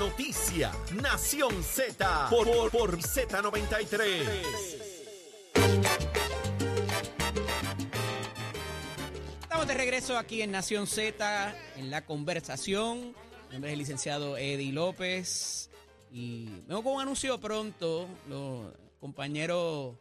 Noticia, Nación Z, por, por, por Z93. Estamos de regreso aquí en Nación Z, en la conversación. Mi nombre es el licenciado Eddie López. Y vengo con un anuncio pronto. Los compañeros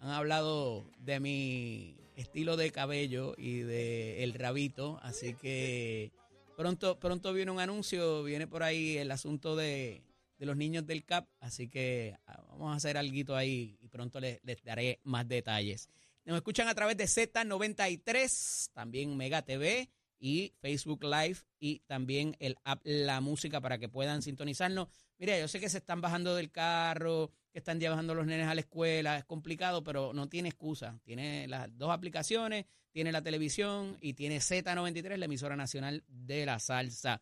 han hablado de mi estilo de cabello y de rabito. Así que pronto, pronto viene un anuncio. Viene por ahí el asunto de, de los niños del CAP. Así que ah, vamos a hacer algo ahí y pronto les, les daré más detalles. Nos escuchan a través de Z93, también Mega TV y Facebook Live y también el app La Música para que puedan sintonizarnos. Mira, yo sé que se están bajando del carro, que están llevando a los nenes a la escuela, es complicado, pero no tiene excusa. Tiene las dos aplicaciones, tiene la televisión y tiene Z93, la emisora nacional de la salsa.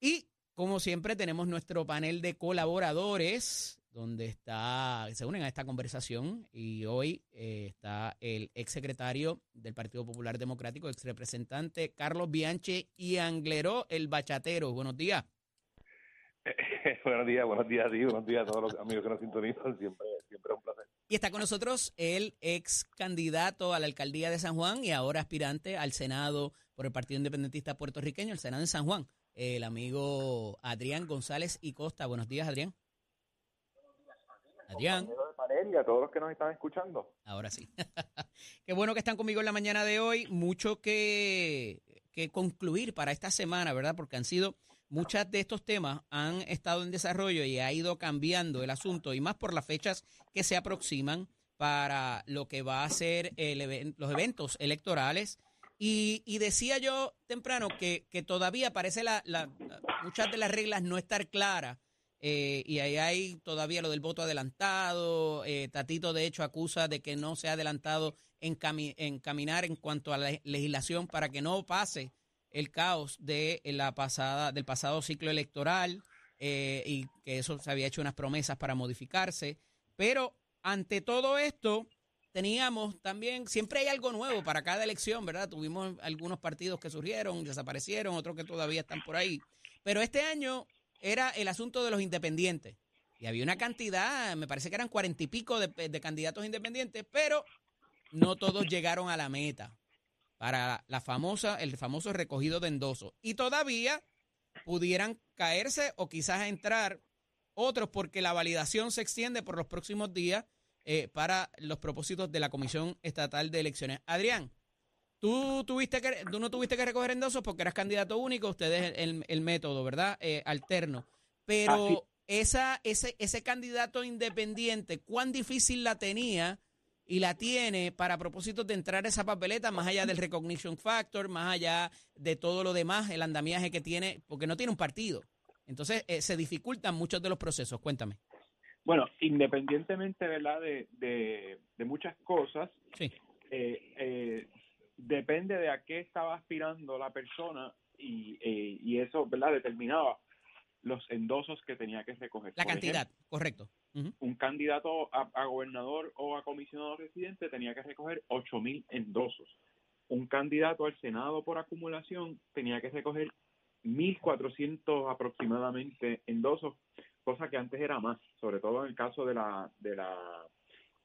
Y como siempre tenemos nuestro panel de colaboradores donde está, se unen a esta conversación y hoy eh, está el exsecretario del Partido Popular Democrático, ex representante Carlos Bianchi y Angleró, el bachatero. Buenos días. buenos días, buenos días a ti, buenos días a todos los amigos que nos sintonizan, siempre, siempre es un placer. Y está con nosotros el ex candidato a la alcaldía de San Juan y ahora aspirante al Senado por el Partido Independentista puertorriqueño, el Senado de San Juan, el amigo Adrián González y Costa. Buenos días, Adrián. Adrián. Y a todos los que nos están escuchando. Ahora sí. Qué bueno que están conmigo en la mañana de hoy. Mucho que, que concluir para esta semana, ¿verdad? Porque han sido, muchos de estos temas han estado en desarrollo y ha ido cambiando el asunto, y más por las fechas que se aproximan para lo que va a ser los eventos electorales. Y, y decía yo temprano que, que todavía parece la, muchas de las reglas no estar claras eh, y ahí hay todavía lo del voto adelantado. eh, Tatito, de hecho, acusa de que no se ha adelantado en, en caminar en cuanto a la le- legislación para que no pase el caos de la pasada, del pasado ciclo electoral eh, y que eso se había hecho unas promesas para modificarse. Pero ante todo esto, teníamos también, siempre hay algo nuevo para cada elección, ¿verdad? Tuvimos algunos partidos que surgieron, desaparecieron, otros que todavía están por ahí. Pero este año era el asunto de los independientes. Y había una cantidad, me parece que eran cuarenta y pico de, de candidatos independientes, pero no todos llegaron a la meta para la famosa, el famoso recogido de endosos. Y todavía pudieran caerse o quizás entrar otros porque la validación se extiende por los próximos días eh, para los propósitos de la Comisión Estatal de Elecciones. Adrián, tú tuviste que, tú no tuviste que recoger endosos porque eras candidato único, ustedes el, el método, ¿verdad? Eh, alterno. Pero esa, ese, ese candidato independiente, ¿cuán difícil la tenía y la tiene para propósitos de entrar a esa papeleta, más allá del recognition factor, más allá de todo lo demás, el andamiaje que tiene, porque no tiene un partido? Entonces, eh, se dificultan muchos de los procesos. Cuéntame. Bueno, independientemente ¿verdad? De, de, de muchas cosas, Sí. eh, eh, depende de a qué estaba aspirando la persona y, eh, y eso ¿verdad? determinaba los endosos que tenía que recoger. La Por cantidad, correcto. Un candidato a, a gobernador o a comisionado residente tenía que recoger 8.000 endosos. Un candidato al Senado por acumulación tenía que recoger 1.400 aproximadamente endosos, cosa que antes era más, sobre todo en el caso de la, de la,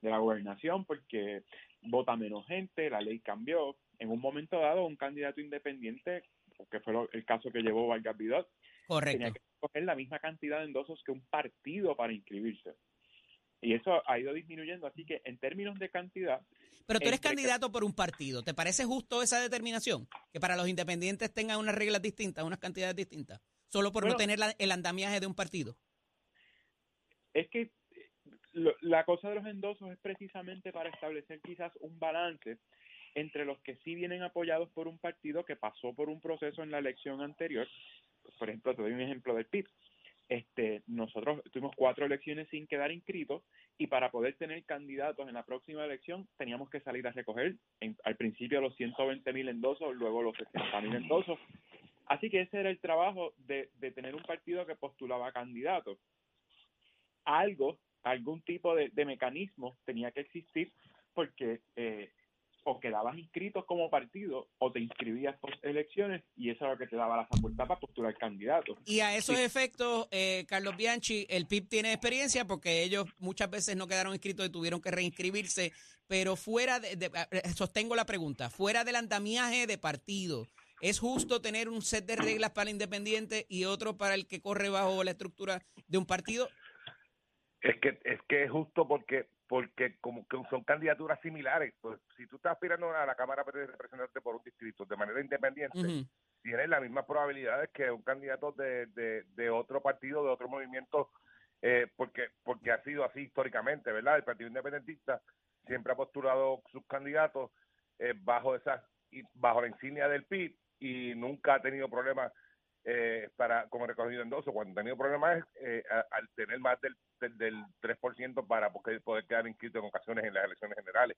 de la gobernación, porque vota menos gente, la ley cambió. En un momento dado, un candidato independiente, que fue lo- el caso que llevó Vargas Vidal, Correcto. tenía que coger la misma cantidad de endosos que un partido para inscribirse. Y eso ha ido disminuyendo, así que en términos de cantidad, Pero tú eres candidato por un partido. ¿Te parece justo esa determinación? Que para los independientes tengan unas reglas distintas, unas cantidades distintas, solo por no tener la- el andamiaje de un partido. es que eh, lo- la cosa de los endosos es precisamente para establecer quizás un balance entre los que sí vienen apoyados por un partido que pasó por un proceso en la elección anterior. Por ejemplo, te doy un ejemplo del PIB. Este, nosotros tuvimos cuatro elecciones sin quedar inscritos y para poder tener candidatos en la próxima elección teníamos que salir a recoger en- al principio los 120 mil endosos, luego los 60 mil endosos. Así que ese era el trabajo de, de tener un partido que postulaba candidatos. Algo, algún tipo de, de mecanismo tenía que existir porque eh, o quedabas inscrito como partido o te inscribías por elecciones y eso era lo que te daba la facultad para postular candidato. Y a esos efectos, eh, Carlos Bianchi, el PIB tiene experiencia porque ellos muchas veces no quedaron inscritos y tuvieron que reinscribirse, pero fuera de, eh, sostengo la pregunta, fuera del andamiaje de partido, ¿es justo tener un set de reglas para el independiente y otro para el que corre bajo la estructura de un partido? Es que es que es justo porque porque como que son candidaturas similares. Pues si tú estás aspirando a la Cámara de Representantes por un distrito de manera independiente, tienes las mismas probabilidades que un candidato de, de, otro partido, de otro movimiento, eh, porque porque ha sido así históricamente, ¿verdad? El Partido Independentista siempre ha postulado sus candidatos eh, bajo esa bajo la insignia del PIB y nunca ha tenido problemas eh, para como recogido endoso. Cuando ha tenido problemas eh, al tener más del, del, 3% para poder quedar inscrito en ocasiones en las elecciones generales.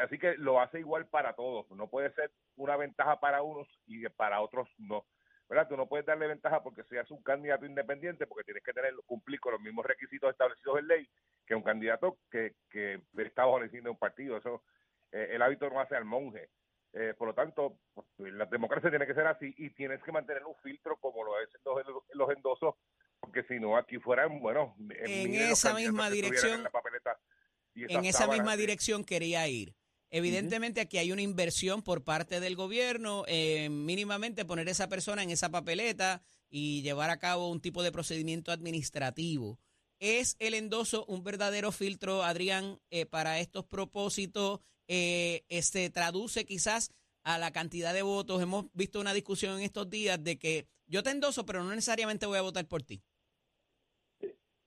así que lo hace igual para todos. No puede ser una ventaja para unos y para otros no. ¿verdad? Tú no puedes darle ventaja porque seas un candidato independiente, porque tienes que tener cumplir con los mismos requisitos establecidos en ley que un candidato que, que está bajo de un partido. Eso, eh, el hábito no hace al monje. Eh, por lo tanto, democracia tiene que ser así y tienes que mantener un filtro como lo es los, los endosos, porque si no, aquí fueran, bueno, en esa misma dirección. En, esa misma dirección quería ir. Evidentemente aquí hay una inversión por parte del gobierno, eh, mínimamente poner esa persona en esa papeleta y llevar a cabo un tipo de procedimiento administrativo. ¿Es el endoso un verdadero filtro, Adrián, eh, para estos propósitos? eh, se traduce quizás a la cantidad de votos. Hemos visto una discusión en estos días de que yo te endoso, pero no necesariamente voy a votar por ti.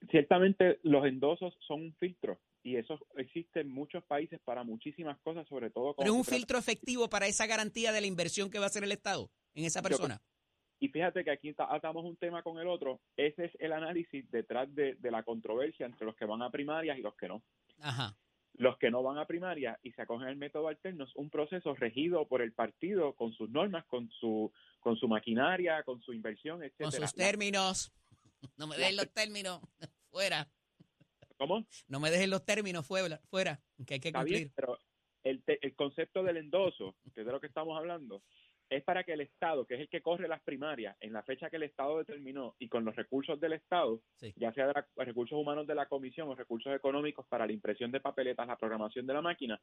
Ciertamente los endosos son un filtro y eso existe en muchos países para muchísimas cosas, sobre todo. Pero es un filtro efectivo para esa garantía de la inversión que va a hacer el Estado en esa persona. y fíjate que aquí atamos un tema con el otro. Ese es el análisis detrás de, de la controversia entre los que van a primarias y los que no. Ajá. Los que no van a primaria y se acogen al método alterno es un proceso regido por el partido con sus normas, con su con su maquinaria, con su inversión, etc. Con sus términos. No me dejen los términos fuera. ¿Cómo? No me dejen los términos fuera, fuera que hay que cumplir. pero el, el concepto del endoso, que es de lo que estamos hablando, es para que el Estado, que es el que corre las primarias, en la fecha que el Estado determinó y con los recursos del Estado, ya sea de recursos humanos de la Comisión o recursos económicos para la impresión de papeletas, la programación de la máquina,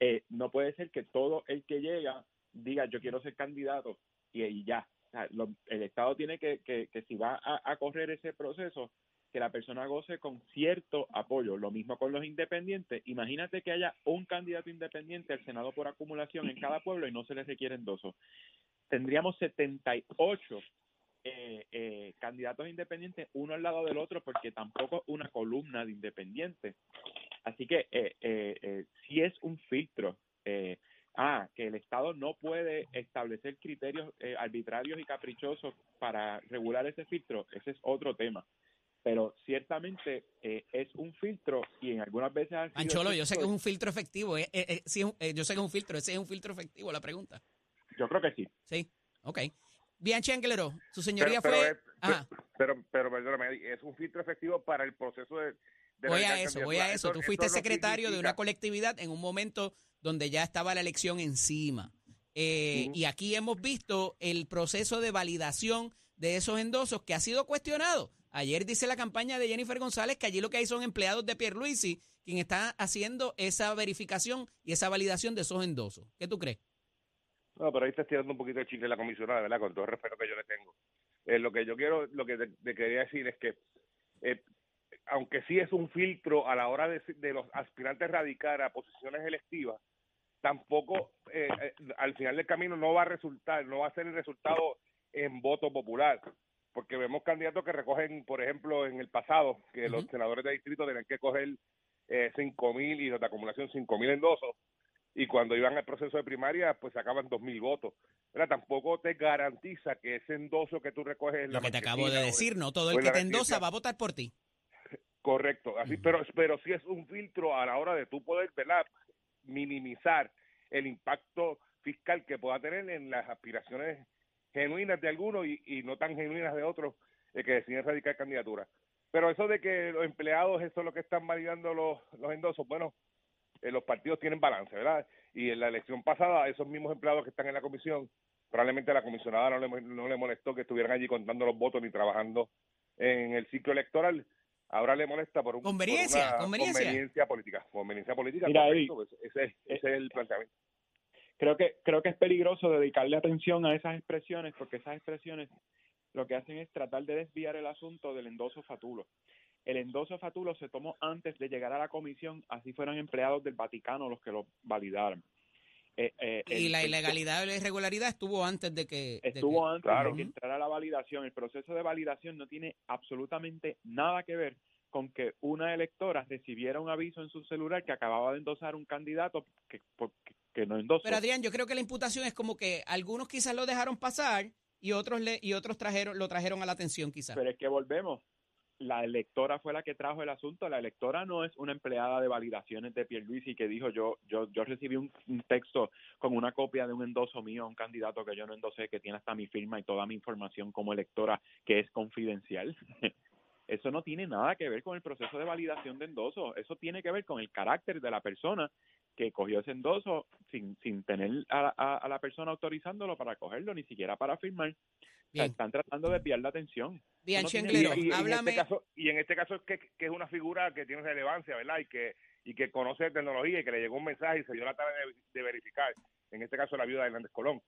eh, no puede ser que todo el que llega diga yo quiero ser candidato y, ya. el Estado tiene que, que, que si va a correr ese proceso, que la persona goce con cierto apoyo. Lo mismo con los independientes. Imagínate que haya un candidato independiente al Senado por acumulación en cada pueblo y no se les requiere endoso. Tendríamos 78 eh, eh, candidatos independientes uno al lado del otro porque tampoco una columna de independientes. Así que eh, eh, si es un filtro. ah, que el Estado no puede establecer criterios arbitrarios y caprichosos para regular ese filtro, ese es otro tema pero ciertamente eh, es un filtro y en algunas veces... Ancholo, yo sé que es un filtro efectivo, eh, eh, sí, yo sé que es un filtro, ese es un filtro efectivo, la pregunta. Yo creo que sí. Sí, ok. Bianchi Anglero, su señoría pero, fue... Pero, pero, pero, perdóname, es un filtro efectivo para el proceso de... voy a eso, voy a eso. Tú fuiste secretario de una colectividad en un momento donde ya estaba la elección encima. Y aquí hemos visto el proceso de validación de esos endosos que ha sido cuestionado. Ayer dice la campaña de Jennifer González que allí lo que hay son empleados de Pierluisi quien está haciendo esa verificación y esa validación de esos endosos. ¿Qué tú crees? No, pero ahí está tirando un poquito de chicle la comisionada, ¿verdad? Con todo el respeto que yo le tengo. Eh, lo que yo quiero, lo que te, quería decir es que, eh, aunque sí es un filtro a la hora de, los aspirantes radicar a posiciones electivas, tampoco eh, al final del camino no va a resultar, no va a ser el resultado en voto popular porque vemos candidatos que recogen, por ejemplo, en el pasado, que los senadores de distrito tenían que coger eh, cinco mil y de acumulación cinco mil endosos, y cuando iban al proceso de primaria, pues sacaban dos mil votos. Pero tampoco te garantiza que ese endoso que tú recoges... Lo que te acabo de decir, no todo el que te endosa va a votar por ti. Correcto, así, pero, pero sí es un filtro a la hora de tú poder, ¿verdad? minimizar el impacto fiscal que pueda tener en las aspiraciones genuinas de algunos y, no tan genuinas de otros eh, que deciden radicar candidatura. Pero eso de que los empleados, eso es lo que están validando los, los endosos, bueno, eh, los partidos tienen balance, ¿verdad? Y en la elección pasada, esos mismos empleados que están en la comisión, probablemente la comisionada no le, no le molestó que estuvieran allí contando los votos ni trabajando en el ciclo electoral. Ahora le molesta por, un, conveniencia, conveniencia. política. Conveniencia política, pues ese, es el planteamiento. Creo que, creo que es peligroso dedicarle atención a esas expresiones porque esas expresiones lo que hacen es tratar de desviar el asunto del endoso fatulo. El endoso fatulo se tomó antes de llegar a la comisión, así fueron empleados del Vaticano los que lo validaron. Eh, eh, y la ilegalidad o la irregularidad estuvo antes de que... Estuvo antes de que entrara la validación. El proceso de validación no tiene absolutamente nada que ver con que una electora recibiera un aviso en su celular que acababa de endosar un candidato que, que, no endosó. Pero Adrián, yo creo que la imputación es como que algunos quizás lo dejaron pasar y otros le, y otros trajeron lo trajeron a la atención quizás. Pero es que volvemos la electora fue la que trajo el asunto. La electora no es una empleada de validaciones de Pierluisi que dijo yo yo yo recibí un, texto con una copia de un endoso mío a un candidato que yo no endosé, que tiene hasta mi firma y toda mi información como electora que es confidencial. Eso no tiene nada que ver con el proceso de validación de endoso. Eso tiene que ver con el carácter de la persona que cogió ese endoso sin, sin tener a, a, la persona autorizándolo para cogerlo, ni siquiera para firmar. están tratando de desviar la atención. Bien, y, En este caso, y en este caso es que, que, es una figura que tiene relevancia, ¿verdad? Y que, y que conoce tecnología y que le llegó un mensaje y se dio la tarea de, verificar. En este caso, la viuda de Hernández Colón,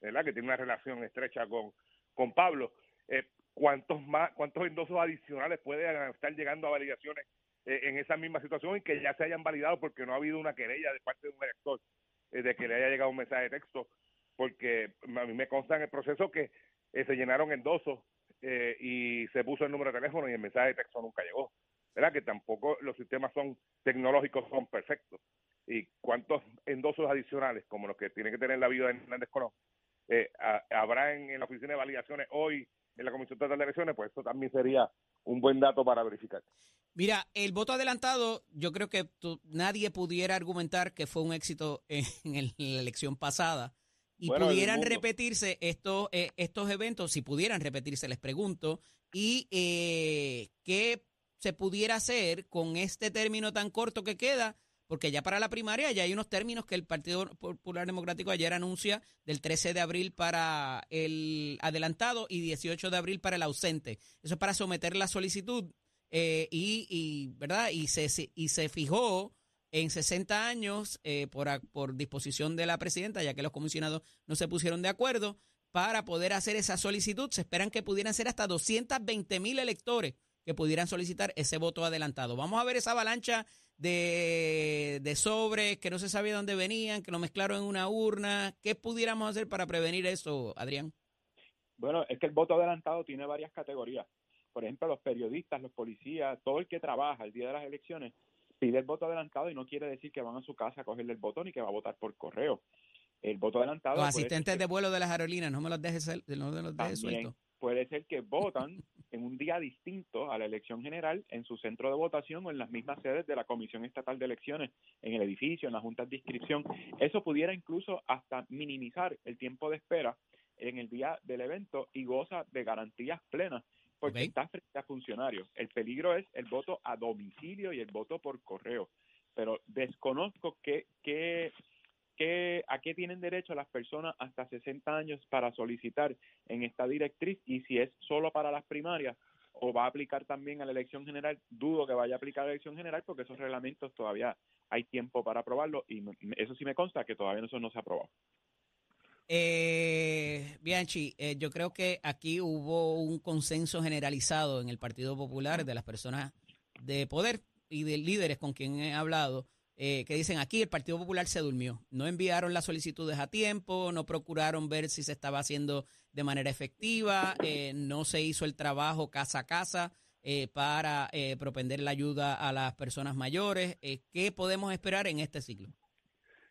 ¿verdad? Que tiene una relación estrecha con, con Pablo. Eh, ¿Cuántos más, cuántos endosos adicionales pueden estar llegando a validaciones en esa misma situación y que ya se hayan validado porque no ha habido una querella de parte de un elector eh, de que le haya llegado un mensaje de texto, porque a mí me consta en el proceso que eh, se llenaron endosos y se puso el número de teléfono y el mensaje de texto nunca llegó. ¿Verdad? Que tampoco los sistemas son tecnológicos, son perfectos. Y cuántos endosos adicionales, como los que tiene que tener la vida de Hernández Colón, habrá en, en la oficina de validaciones hoy en la Comisión de Elecciones, pues eso también sería un buen dato para verificar. Mira, el voto adelantado, yo creo que nadie pudiera argumentar que fue un éxito en, la elección pasada. Y pudieran repetirse estos, eh, estos eventos, si pudieran repetirse, les pregunto, y eh, qué se pudiera hacer con este término tan corto que queda, porque ya para la primaria ya hay unos términos que el Partido Popular Democrático ayer anuncia del 13 de abril para el adelantado y 18 de abril para el ausente. Eso es para someter la solicitud eh, y, ¿verdad? Y se, y se fijó en 60 años eh, por, por disposición de la presidenta, ya que los comisionados no se pusieron de acuerdo, para poder hacer esa solicitud. Se esperan que pudieran ser hasta 220 mil electores que pudieran solicitar ese voto adelantado. Vamos a ver esa avalancha de, de sobres que no se sabía dónde venían, que lo mezclaron en una urna. ¿Qué pudiéramos hacer para prevenir eso, Adrián? Bueno, es que el voto adelantado tiene varias categorías por ejemplo, los periodistas, los policías, todo el que trabaja el día de las elecciones pide el voto adelantado y no quiere decir que van a su casa a cogerle el botón y que va a votar por correo. El voto adelantado. Los asistentes de vuelo de las aerolíneas, no me los dejes, no me los dejes sueltos. Puede ser que votan en un día distinto a la elección general en su centro de votación o en las mismas sedes de la Comisión Estatal de Elecciones, en el edificio, en las juntas de inscripción. Eso pudiera incluso hasta minimizar el tiempo de espera en el día del evento y goza de garantías plenas porque está frente a funcionarios. El peligro es el voto a domicilio y el voto por correo. Pero desconozco qué, qué, qué, a qué tienen derecho las personas hasta 60 años para solicitar en esta directriz y si es solo para las primarias o va a aplicar también a la elección general. Dudo que vaya a aplicar a la elección general porque esos reglamentos todavía hay tiempo para aprobarlo y eso sí me consta que todavía eso no se ha aprobado. Eh, Bianchi, eh, yo creo que aquí hubo un consenso generalizado en el Partido Popular de las personas de poder y de líderes con quien he hablado, eh, que dicen aquí el Partido Popular se durmió. No enviaron las solicitudes a tiempo, no procuraron ver si se estaba haciendo de manera efectiva, eh, no se hizo el trabajo casa a casa para propender la ayuda a las personas mayores. ¿Qué podemos esperar en este ciclo?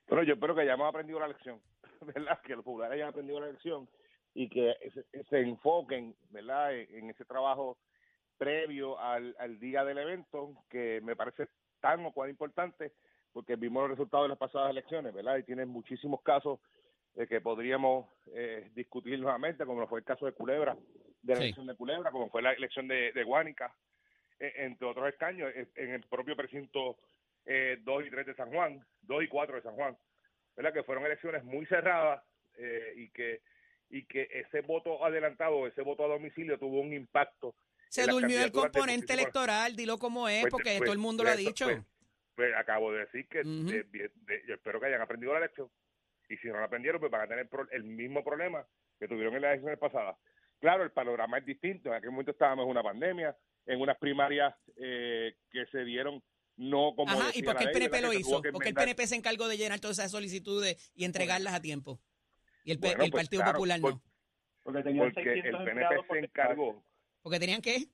Bueno, yo espero que ya hemos aprendido la lección. ¿verdad? Que los populares hayan aprendido la lección y que se, enfoquen, ¿verdad? En, ese trabajo previo al, día del evento, que me parece tan o cual importante, porque vimos los resultados de las pasadas elecciones, ¿verdad? Y tienen muchísimos casos de que podríamos eh, discutir nuevamente, como fue el caso de Culebra, de la elección de Culebra, como fue la elección de, de Guánica, e, entre otros escaños, e, en el propio precinto eh, 2 y 3 de San Juan, 2 y 4 de San Juan, ¿verdad? Que fueron elecciones muy cerradas eh, y que y que ese voto adelantado, ese voto a domicilio tuvo un impacto. Se durmió el componente electoral, dilo como es, pues, porque pues, todo el mundo lo ha dicho. Pues, pues, acabo de decir que yo espero que hayan aprendido la lección y si no la aprendieron, pues van a tener el mismo problema que tuvieron en las elecciones pasadas. Claro, el panorama es distinto. En aquel momento estábamos en una pandemia, en unas primarias eh, que se dieron no como. Ajá, ¿y por qué el PNP lo hizo? Porque el PNP se encargó de llenar todas esas solicitudes y entregarlas a tiempo. Y el, el pues Partido Popular no. Porque, tenían porque el PNP se encargó. ¿Porque tenían qué?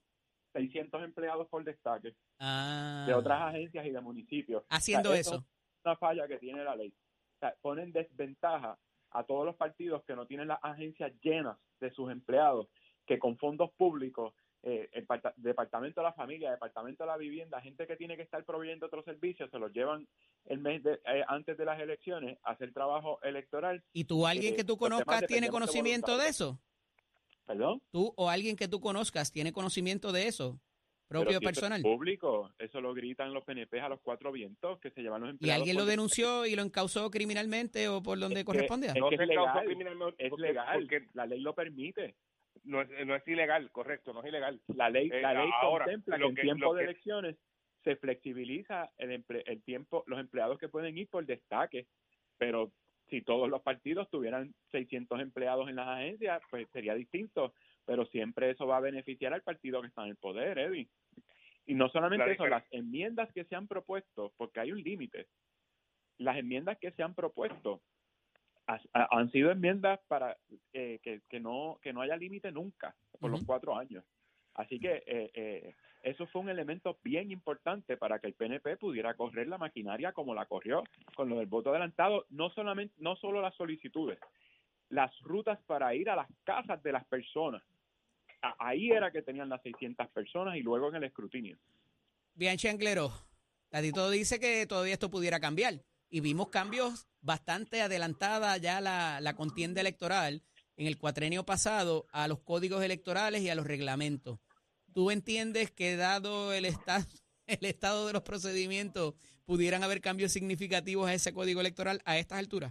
600 empleados por destaque ah. de otras agencias y de municipios. Haciendo eso. Es una falla que tiene la ley. O sea, ponen desventaja a todos los partidos que no tienen las agencias llenas de sus empleados, que con fondos públicos, eh, el Departamento de la Familia, Departamento de la Vivienda, gente que tiene que estar proveyendo otros servicios, se los llevan el mes de, eh, antes de las elecciones a hacer trabajo electoral. ¿Y tú, alguien que tú conozcas, tiene conocimiento de eso? ¿Perdón? ¿Tú o alguien que tú conozcas tiene conocimiento de eso? propio personal. público, eso lo gritan los PNP a los cuatro vientos que se llevan los empleados. ¿Y alguien lo denunció y lo encausó criminalmente o por donde corresponde? Es, que es legal, es legal, porque la ley lo permite. No es, no es ilegal, correcto, no es ilegal. La ley, la eh, ley contempla que en tiempo de elecciones se flexibiliza el, el tiempo, los empleados que pueden ir por destaque, pero si todos los partidos tuvieran 600 empleados en las agencias, pues sería distinto, pero siempre eso va a beneficiar al partido que está en el poder, Eddie. Y no solamente eso, las enmiendas que se han propuesto, porque hay un límite, las enmiendas que se han propuesto han sido enmiendas para eh, que, no que no haya límite nunca por los cuatro años. Así que eh, eh, eso fue un elemento bien importante para que el PNP pudiera correr la maquinaria como la corrió con lo del voto adelantado, no solamente no solo las solicitudes, las rutas para ir a las casas de las personas ahí era que tenían las 600 personas y luego en el escrutinio. Bien, Changlero, Tadito dice que todavía esto pudiera cambiar y vimos cambios bastante adelantada ya la, la contienda electoral en el cuatrenio pasado a los códigos electorales y a los reglamentos. ¿Tú entiendes que dado el estado, el estado de los procedimientos pudieran haber cambios significativos a ese código electoral a estas alturas?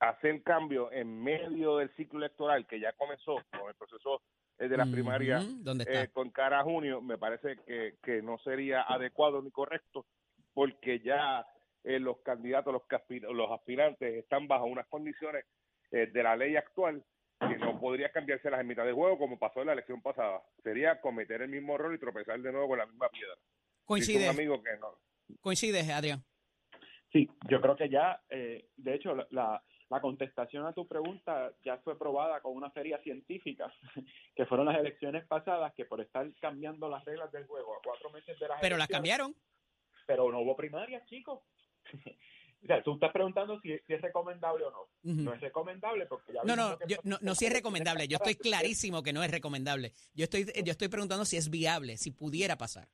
Hacer cambio en medio del ciclo electoral que ya comenzó con el proceso de la primaria eh, con cara a junio, me parece que, que no sería adecuado ni correcto, porque ya eh, los candidatos, los, los aspirantes están bajo unas condiciones eh, de la ley actual que no podría cambiarse las mitad de juego como pasó en la elección pasada. Sería cometer el mismo error y tropezar de nuevo con la misma piedra. Coincide. amigo que no. Coincide, Adrián. Sí, yo creo que ya, de hecho, la, la contestación a tu pregunta ya fue probada con una feria científica, que fueron las elecciones pasadas, que por estar cambiando las reglas del juego a cuatro meses de las Pero las cambiaron. Pero no hubo primarias, chicos. O sea, tú estás preguntando si, es recomendable o no. No es recomendable porque ya... No, no, no, no si es recomendable. Yo estoy clarísimo que no es recomendable. Yo estoy, yo estoy preguntando si es viable, si pudiera pasar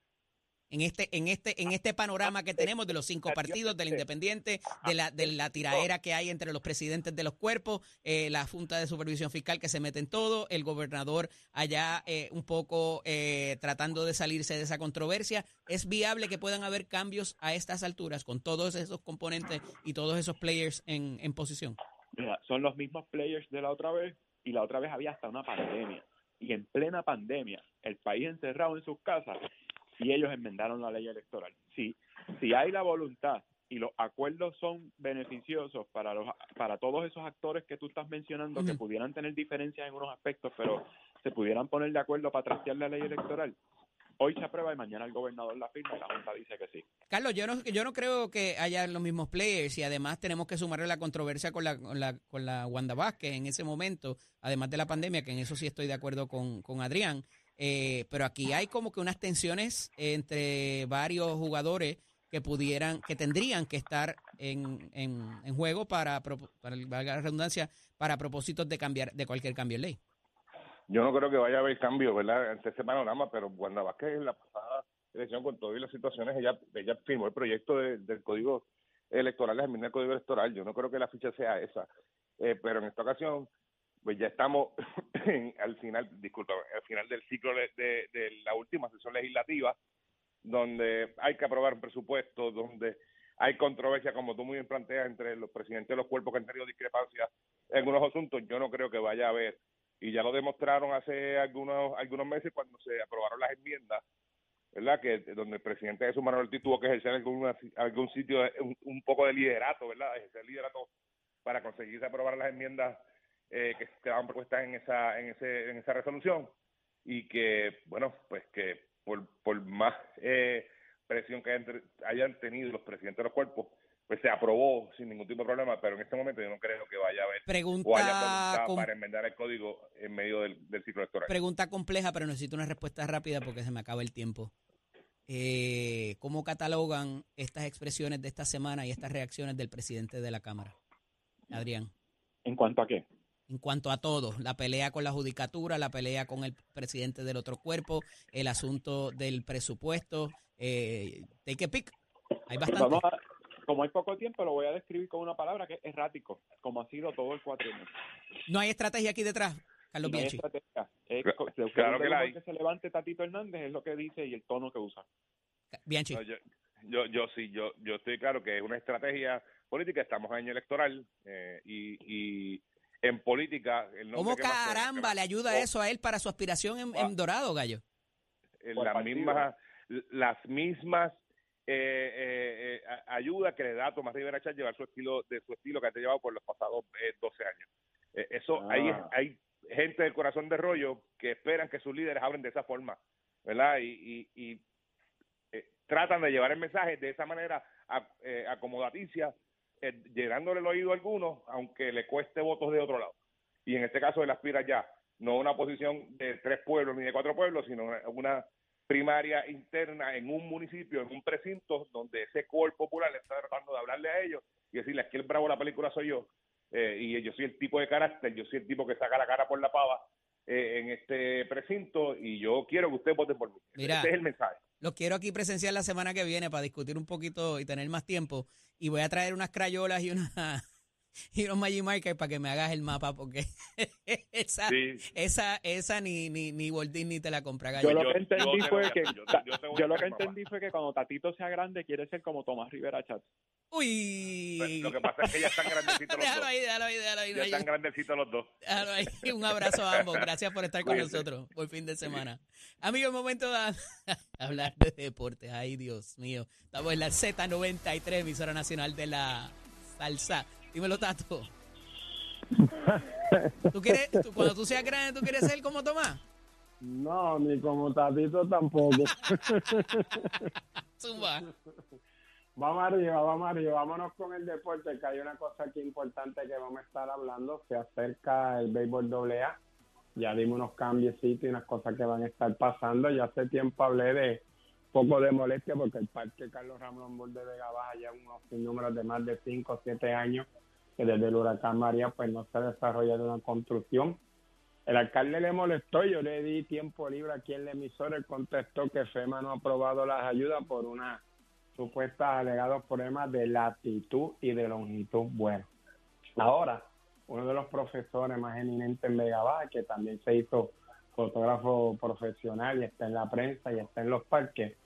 en este, en este, en este panorama que tenemos de los cinco partidos, del independiente, de la, de la tiraera que hay entre los presidentes de los cuerpos, eh, la Junta de Supervisión Fiscal que se mete en todo, el gobernador allá eh, un poco eh, tratando de salirse de esa controversia. ¿Es viable que puedan haber cambios a estas alturas con todos esos componentes y todos esos players en, en posición? Son los mismos players de la otra vez y la otra vez había hasta una pandemia. Y en plena pandemia, el país encerrado en sus casas, y ellos enmendaron la ley electoral. Si, si hay la voluntad y los acuerdos son beneficiosos para los para todos esos actores que tú estás mencionando que pudieran tener diferencias en unos aspectos, pero se pudieran poner de acuerdo para trastear la ley electoral. Hoy se aprueba y mañana el gobernador la firma y la Junta dice que sí. Carlos, yo no, yo no creo que haya los mismos players y además tenemos que sumarle la controversia con la, con la, con la Wanda Vázquez en ese momento, además de la pandemia, que en eso sí estoy de acuerdo con, con Adrián. Eh, pero aquí hay como que unas tensiones entre varios jugadores que pudieran, que tendrían que estar en, en, juego para, para valga la redundancia, para propósitos de cambiar, de cualquier cambio en ley. Yo no creo que vaya a haber cambio, ¿verdad? Ante ese panorama, pero Wanda Vázquez en la pasada elección con todas las situaciones, ella, ella firmó el proyecto del código electoral, el código electoral. Yo no creo que la ficha sea esa. Eh, pero en esta ocasión pues ya estamos al final, disculpa, al final del ciclo de, la última sesión legislativa, donde hay que aprobar un presupuesto, donde hay controversia, como tú muy bien planteas, entre los presidentes de los cuerpos que han tenido discrepancias en algunos asuntos, yo no creo que vaya a haber. Y ya lo demostraron hace algunos algunos meses cuando se aprobaron las enmiendas, ¿verdad? Que donde el presidente Jesús Manuel Ortiz tuvo que ejercer algún, algún sitio, un, poco de liderato, ¿verdad? Ejercer liderato para conseguirse aprobar las enmiendas eh, que estaban propuestas en esa, en, ese, en esa resolución y que, bueno, pues que por, por más eh, presión que hayan, tenido los presidentes de los cuerpos, pues se aprobó sin ningún tipo de problema, pero en este momento yo no creo que vaya a haber pregunta o haya para enmendar el código en medio del, ciclo electoral. Pregunta compleja, pero necesito una respuesta rápida porque se me acaba el tiempo. Eh, ¿Cómo catalogan estas expresiones de esta semana y estas reacciones del presidente de la Cámara? Adrián. ¿En cuanto a qué? En cuanto a todo, la pelea con la judicatura, la pelea con el presidente del otro cuerpo, el asunto del presupuesto, eh, take a pick. Hay bastante. como hay poco tiempo, lo voy a describir con una palabra que es errático, como ha sido todo el cuatrienio. No hay estrategia aquí detrás, Carlos no Bianchi. claro que, la que se levante Tatito Hernández es lo que dice y el tono que usa. Bianchi. yo, yo, sí, yo, yo estoy claro que es una estrategia política, estamos en año electoral eh, y, en política... El ¿Cómo caramba le ayuda eso a él para su aspiración en, en Dorado, Gallo? En la misma las mismas eh, eh, eh ayudas que le da a Tomás Rivera Chávez llevar su estilo de su estilo que ha llevado por los pasados 12 eh, años. Eh, eso hay ah. hay gente del corazón de rollo que esperan que sus líderes hablen de esa forma, ¿verdad? Y, y, tratan de llevar el mensaje de esa manera acomodaticia, llenándole el oído a algunos, aunque le cueste votos de otro lado. Y en este caso él aspira ya no una posición de tres pueblos ni de cuatro pueblos, sino una primaria interna en un municipio, en un precinto, donde ese cuerpo popular está tratando de hablarle a ellos y decirles que el bravo de la película soy yo, eh, y yo soy el tipo de carácter, yo soy el tipo que saca la cara por la pava eh, en este precinto, y yo quiero que usted vote por mí. Mira, Ese es el mensaje. Lo quiero aquí presenciar la semana que viene para discutir un poquito y tener más tiempo, y voy a traer unas crayolas y una y unos Magic Marker para que me hagas el mapa, porque esa, esa, esa ni, ni, ni ni te la compra. Yo lo que entendí fue que, yo, lo que entendí fue que cuando Tatito sea grande quiere ser como Tomás Rivera Chat. Uy. Pues, lo que pasa es que ya están grandecitos los dos. Ahí, déjalo ahí, déjalo ahí, ya están grandecitos los dos. ahí. Un abrazo a ambos. Gracias por estar con nosotros por fin de semana. Amigo, momento de hablar de deportes. Ay, Dios mío. Estamos en la Z93, emisora nacional de la salsa. Dímelo, Tato. ¿Tú quieres, cuando tú seas grande, tú quieres ser como Tomás? No, ni como Tatito tampoco. Zumba. Vamos arriba, vamos arriba, vámonos con el deporte, que hay una cosa aquí importante que vamos a estar hablando, se acerca el béisbol AA, ya dimos unos cambios y unas cosas que van a estar pasando, ya hace tiempo hablé de poco de molestia porque el parque Carlos Ramón Borde de ya unos números de más de 5 o 7 años que desde el huracán María pues no se ha desarrollado una construcción. El alcalde le molestó, yo le di tiempo libre aquí en la emisora, él contestó que FEMA no ha aprobado las ayudas por una supuesta alegados problemas de latitud y de longitud. Bueno, ahora uno de los profesores más eminentes en Vega Baja, que también se hizo fotógrafo profesional y está en la prensa y está en los parques,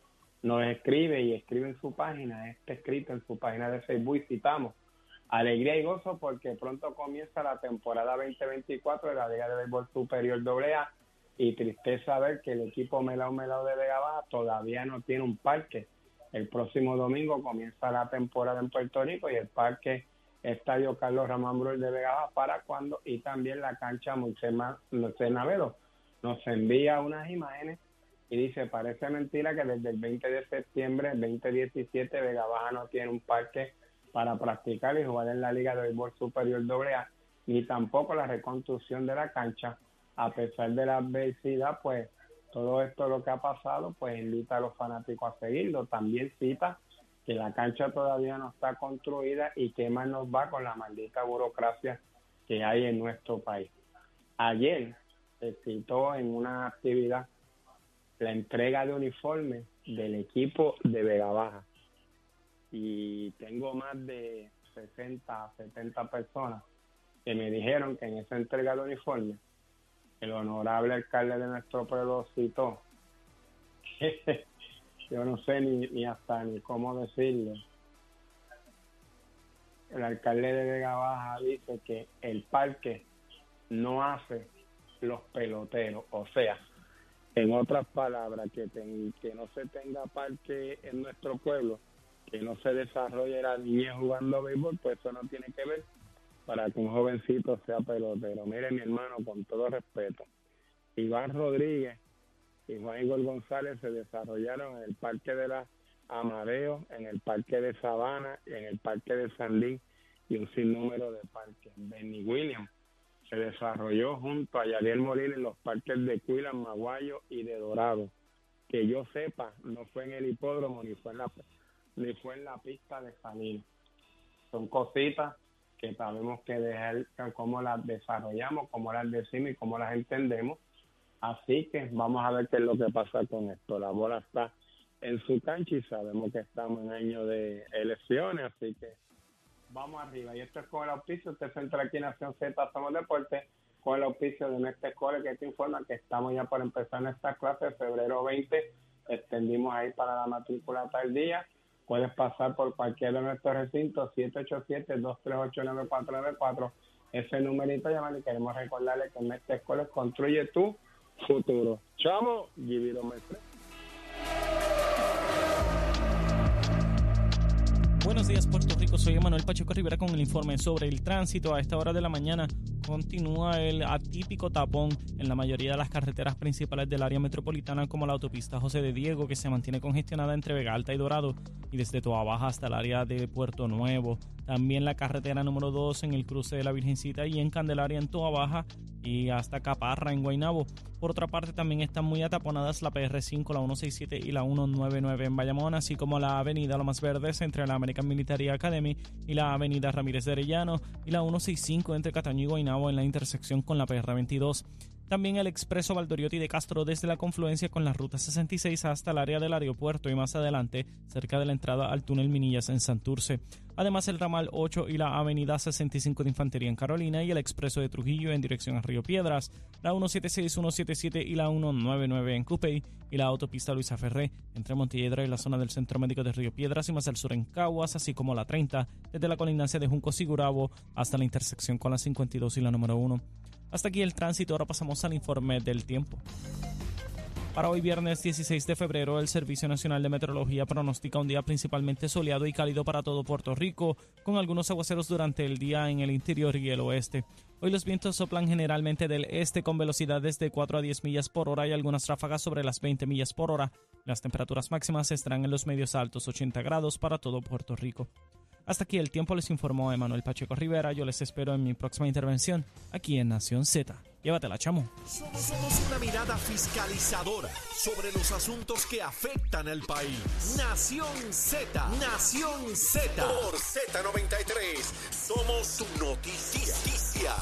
nos escribe y escribe en su página, este escrito en su página de Facebook y citamos alegría y gozo porque pronto comienza la temporada 2024 de la Liga de Béisbol Superior AA y tristeza ver que el equipo Melao Melao de Vega Baja todavía no tiene un parque. El próximo domingo comienza la temporada en Puerto Rico y el parque Estadio Carlos Ramón Bruel de Vega para cuando y también la cancha Moisés Navero. Nos envía unas imágenes y dice, parece mentira que desde el 20 de septiembre del 2017 Vega Baja no tiene un parque para practicar y jugar en la Liga de Béisbol Superior AA, ni tampoco la reconstrucción de la cancha, a pesar de la adversidad, pues todo esto lo que ha pasado, pues invita a los fanáticos a seguirlo. También cita que la cancha todavía no está construida y qué más nos va con la maldita burocracia que hay en nuestro país. Ayer se citó en una actividad la entrega de uniformes del equipo de Vega Baja y tengo más de 60, 70 personas que me dijeron que en esa entrega de uniforme el honorable alcalde de nuestro pueblo citó yo no sé ni, ni hasta ni cómo decirlo el alcalde de Vega Baja dice que el parque no hace los peloteros, o sea, en otras palabras, que, que no se tenga parque en nuestro pueblo, que no se desarrolle la niñez jugando béisbol, pues eso no tiene que ver para que un jovencito sea pelotero. Mire, mi hermano, con todo respeto, Iván Rodríguez y Juan Igor González se desarrollaron en el Parque de la Amadeo, en el Parque de Sabana, en el Parque de San Luis y un sinnúmero de parques. Benny Williams se desarrolló junto a Yariel Molina en los parques de Cuilan, Maguayo y de Dorado. Que yo sepa, no fue en el hipódromo ni fue en la, ni fue en la pista de San Son cositas que sabemos que dejar cómo las desarrollamos, cómo las decimos y cómo las entendemos. Así que vamos a ver qué es lo que pasa con esto. La bola está en su cancha y sabemos que estamos en año de elecciones, así que vamos arriba. Y esto es con el auspicio, usted se entra aquí en Nación Z, Somos Deportes, con el auspicio de nuestra escuela que te informa que estamos ya por empezar nuestra clase febrero 20, extendimos ahí para la matrícula tal día. Puedes pasar por cualquiera de nuestros recintos, 787-238-9494. Ese numerito llamar y queremos recordarle que nuestra escuela construye tu futuro. Chamo, give it Buenos días Puerto Rico, soy Emanuel Pacheco Rivera con el informe sobre el tránsito. A esta hora de la mañana continúa el atípico tapón en la mayoría de las carreteras principales del área metropolitana como la autopista José de Diego que se mantiene congestionada entre Vega Alta y Dorado y desde Toa Baja hasta el área de Puerto Nuevo. También la carretera número 2 en el cruce de la Virgencita y en Candelaria en Toa Baja y hasta Caparra en Guaynabo. Por otra parte, también están muy ataponadas la PR5, la 167 y la 199 en Bayamón, así como la avenida Lomas Verdes entre la American Military Academy y la avenida Ramírez de Arellano y la 165 entre Cataño y Guaynabo en la intersección con la PR22. También el expreso Valdoriotti de Castro desde la confluencia con la ruta 66 hasta el área del aeropuerto y más adelante cerca de la entrada al túnel Minillas en Santurce. Además el ramal 8 y la avenida 65 de Infantería en Carolina y el expreso de Trujillo en dirección a Río Piedras, la 176, 177 y la 199 en Cupey y la autopista Luisa Ferré entre Montelledra y la zona del Centro Médico de Río Piedras y más al sur en Caguas, así como la 30 desde la colindancia de Junco Sigurabo hasta la intersección con la 52 y la número 1. Hasta aquí el tránsito, ahora pasamos al informe del tiempo. Para hoy viernes 16 de febrero, el Servicio Nacional de Meteorología pronostica un día principalmente soleado y cálido para todo Puerto Rico, con algunos aguaceros durante el día en el interior y el oeste. Hoy los vientos soplan generalmente del este con velocidades de 4 a 10 millas por hora y algunas ráfagas sobre las 20 millas por hora. Las temperaturas máximas estarán en los medios altos 80 grados para todo Puerto Rico. Hasta aquí el tiempo les informó Emanuel Pacheco Rivera. Yo les espero en mi próxima intervención aquí en Nación Z. Llévatela, chamo. Somos, una mirada fiscalizadora sobre los asuntos que afectan al país. Nación Z. Nación Z. Por Z93. Somos su noticia.